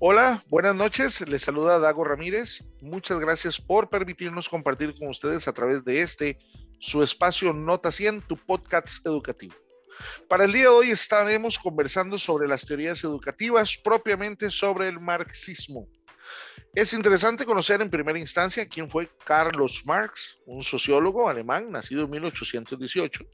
Hola, buenas noches. Les saluda Dago Ramírez. Muchas gracias por permitirnos compartir con ustedes a través de este, su espacio Nota 100, tu podcast educativo. Para el día de hoy estaremos conversando sobre las teorías educativas, propiamente sobre el marxismo. Es interesante conocer en primera instancia quién fue Carlos Marx, un sociólogo alemán nacido en 1818,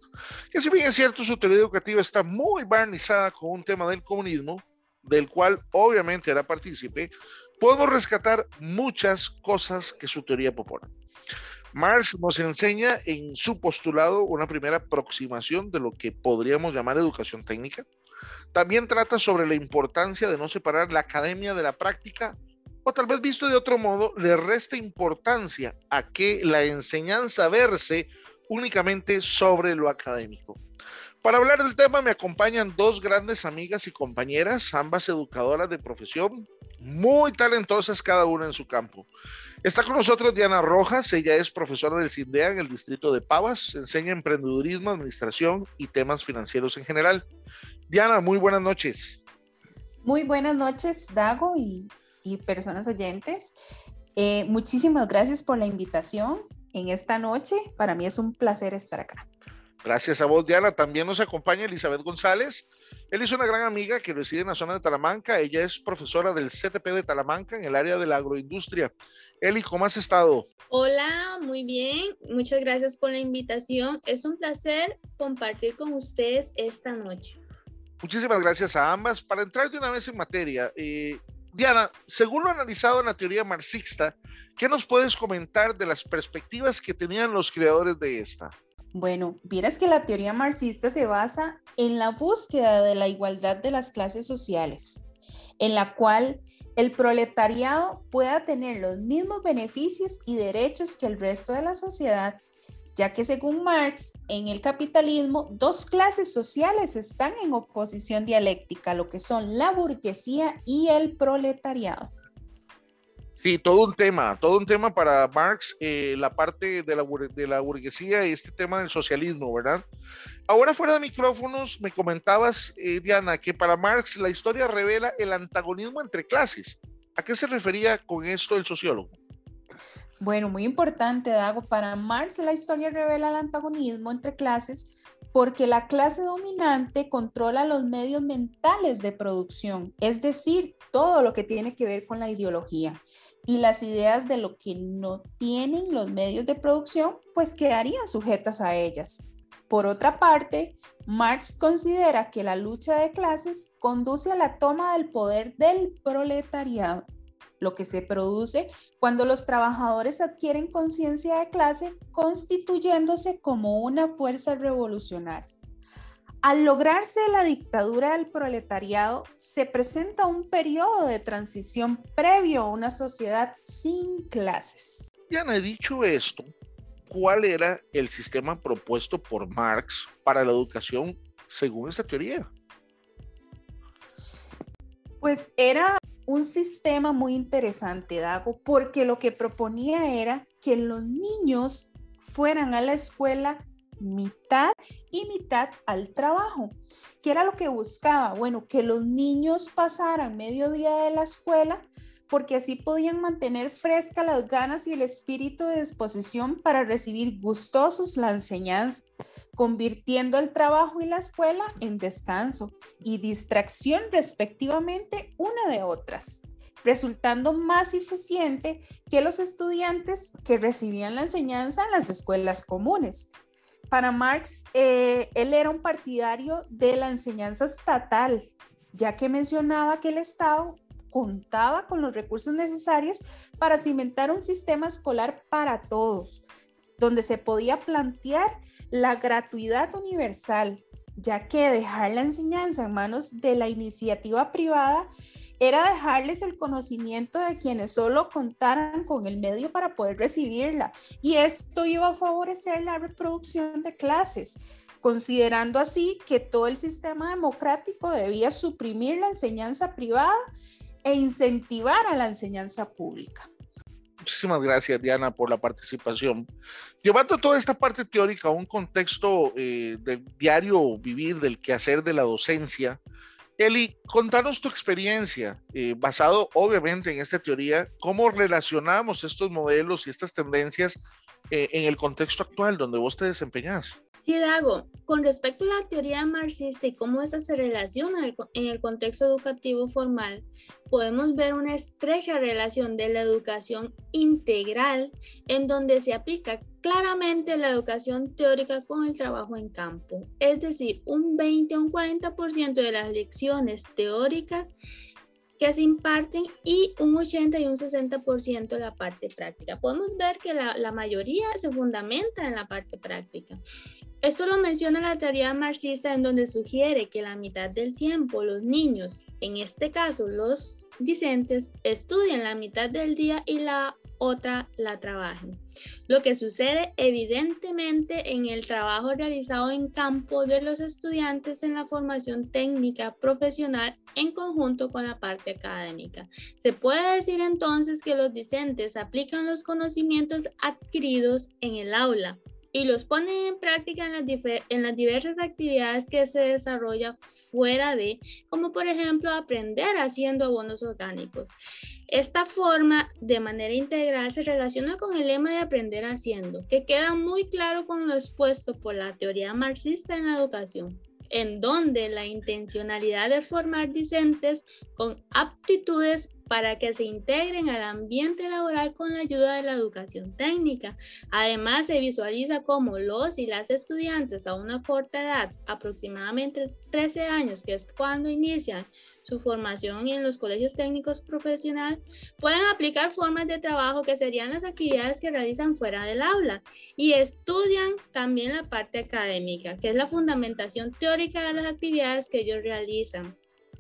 que si bien es cierto su teoría educativa está muy barnizada con un tema del comunismo, del cual obviamente era partícipe, podemos rescatar muchas cosas que su teoría propone. Marx nos enseña en su postulado una primera aproximación de lo que podríamos llamar educación técnica. También trata sobre la importancia de no separar la academia de la práctica o tal vez visto de otro modo, le resta importancia a que la enseñanza verse únicamente sobre lo académico. Para hablar del tema me acompañan dos grandes amigas y compañeras, ambas educadoras de profesión, muy talentosas cada una en su campo. Está con nosotros Diana Rojas, ella es profesora del CINDEA en el distrito de Pavas, enseña emprendedurismo, administración y temas financieros en general. Diana, muy buenas noches. Muy buenas noches, Dago y, personas oyentes. Eh, muchísimas gracias por la invitación en esta noche. Para mí es un placer estar acá. Gracias a vos, Diana. También nos acompaña Elizabeth González. Él es una gran amiga que reside en la zona de Talamanca. Ella es profesora del CTP de Talamanca en el área de la agroindustria. Eli, ¿cómo has estado? Hola, muy bien. Muchas gracias por la invitación. Es un placer compartir con ustedes esta noche. Muchísimas gracias a ambas. Para entrar de una vez en materia, eh, Diana, según lo analizado en la teoría marxista, ¿qué nos puedes comentar de las perspectivas que tenían los creadores de esta? Bueno, vieras que la teoría marxista se basa en la búsqueda de la igualdad de las clases sociales, en la cual el proletariado pueda tener los mismos beneficios y derechos que el resto de la sociedad, ya que según Marx, en el capitalismo, dos clases sociales están en oposición dialéctica, lo que son la burguesía y el proletariado. Sí, todo un tema, todo un tema para Marx, eh, la parte de la, de la burguesía y este tema del socialismo, ¿verdad? Ahora fuera de micrófonos me comentabas, eh, Diana, que para Marx la historia revela el antagonismo entre clases. ¿A qué se refería con esto el sociólogo? Bueno, muy importante, Dago. Para Marx la historia revela el antagonismo entre clases porque la clase dominante controla los medios mentales de producción, es decir, todo lo que tiene que ver con la ideología y las ideas de lo que no tienen los medios de producción, pues quedarían sujetas a ellas. Por otra parte, Marx considera que la lucha de clases conduce a la toma del poder del proletariado, lo que se produce cuando los trabajadores adquieren conciencia de clase constituyéndose como una fuerza revolucionaria. Al lograrse la dictadura del proletariado, se presenta un periodo de transición previo a una sociedad sin clases. Ya no he dicho esto. ¿Cuál era el sistema propuesto por Marx para la educación según esta teoría? Pues era un sistema muy interesante, Dago, porque lo que proponía era que los niños fueran a la escuela mitad y mitad al trabajo. ¿Qué era lo que buscaba? Bueno, que los niños pasaran medio día de la escuela porque así podían mantener fresca las ganas y el espíritu de disposición para recibir gustosos la enseñanza, convirtiendo el trabajo y la escuela en descanso y distracción respectivamente una de otras resultando más eficiente que los estudiantes que recibían la enseñanza en las escuelas comunes para Marx, eh, él era un partidario de la enseñanza estatal, ya que mencionaba que el Estado contaba con los recursos necesarios para cimentar un sistema escolar para todos, donde se podía plantear la gratuidad universal, ya que dejar la enseñanza en manos de la iniciativa privada era dejarles el conocimiento de quienes solo contaran con el medio para poder recibirla. Y esto iba a favorecer la reproducción de clases, considerando así que todo el sistema democrático debía suprimir la enseñanza privada e incentivar a la enseñanza pública. Muchísimas gracias, Diana, por la participación. Llevando toda esta parte teórica a un contexto eh, del diario vivir, del quehacer de la docencia, Eli, contanos tu experiencia, eh, basado obviamente en esta teoría, cómo relacionamos estos modelos y estas tendencias eh, en el contexto actual donde vos te desempeñas. Sí, Dago, con respecto a la teoría marxista y cómo esa se relaciona en el contexto educativo formal, podemos ver una estrecha relación de la educación integral en donde se aplica claramente la educación teórica con el trabajo en campo. Es decir, un 20 o un 40% de las lecciones teóricas que se imparten y un 80 y un 60% de la parte práctica. Podemos ver que la, la, mayoría se fundamenta en la parte práctica. Esto lo menciona la teoría marxista en donde sugiere que la mitad del tiempo los niños, en este caso los discentes, estudian la mitad del día y la otra la trabajen. Lo que sucede evidentemente en el trabajo realizado en campo de los estudiantes en la formación técnica profesional en conjunto con la parte académica. Se puede decir entonces que los discentes aplican los conocimientos adquiridos en el aula y los ponen en práctica en las, en las diversas actividades que se desarrollan fuera de, como por ejemplo aprender haciendo abonos orgánicos. Esta forma de manera integral se relaciona con el lema de aprender haciendo, que queda muy claro con lo expuesto por la teoría marxista en la educación en donde la intencionalidad de formar discentes con aptitudes para que se integren al ambiente laboral con la ayuda de la educación técnica. Además, se visualiza cómo los y las estudiantes a una corta edad, aproximadamente 13 años, que es cuando inician su formación y en los colegios técnicos profesionales, pueden aplicar formas de trabajo que serían las actividades que realizan fuera del aula y estudian también la parte académica, que es la fundamentación teórica de las actividades que ellos realizan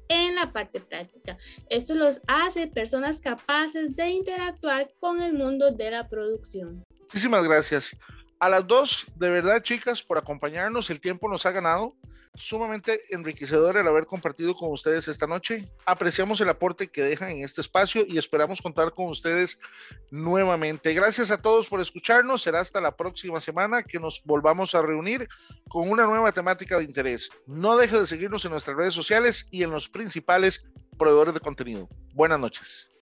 en la parte práctica. Esto los hace personas capaces de interactuar con el mundo de la producción. Muchísimas gracias. A las dos, de verdad, chicas, por acompañarnos. El tiempo nos ha ganado sumamente enriquecedor el haber compartido con ustedes esta noche. Apreciamos el aporte que dejan en este espacio y esperamos contar con ustedes nuevamente. Gracias a todos por escucharnos. Será hasta la próxima semana que nos volvamos a reunir con una nueva temática de interés. No deje de seguirnos en nuestras redes sociales y en los principales proveedores de contenido. Buenas noches.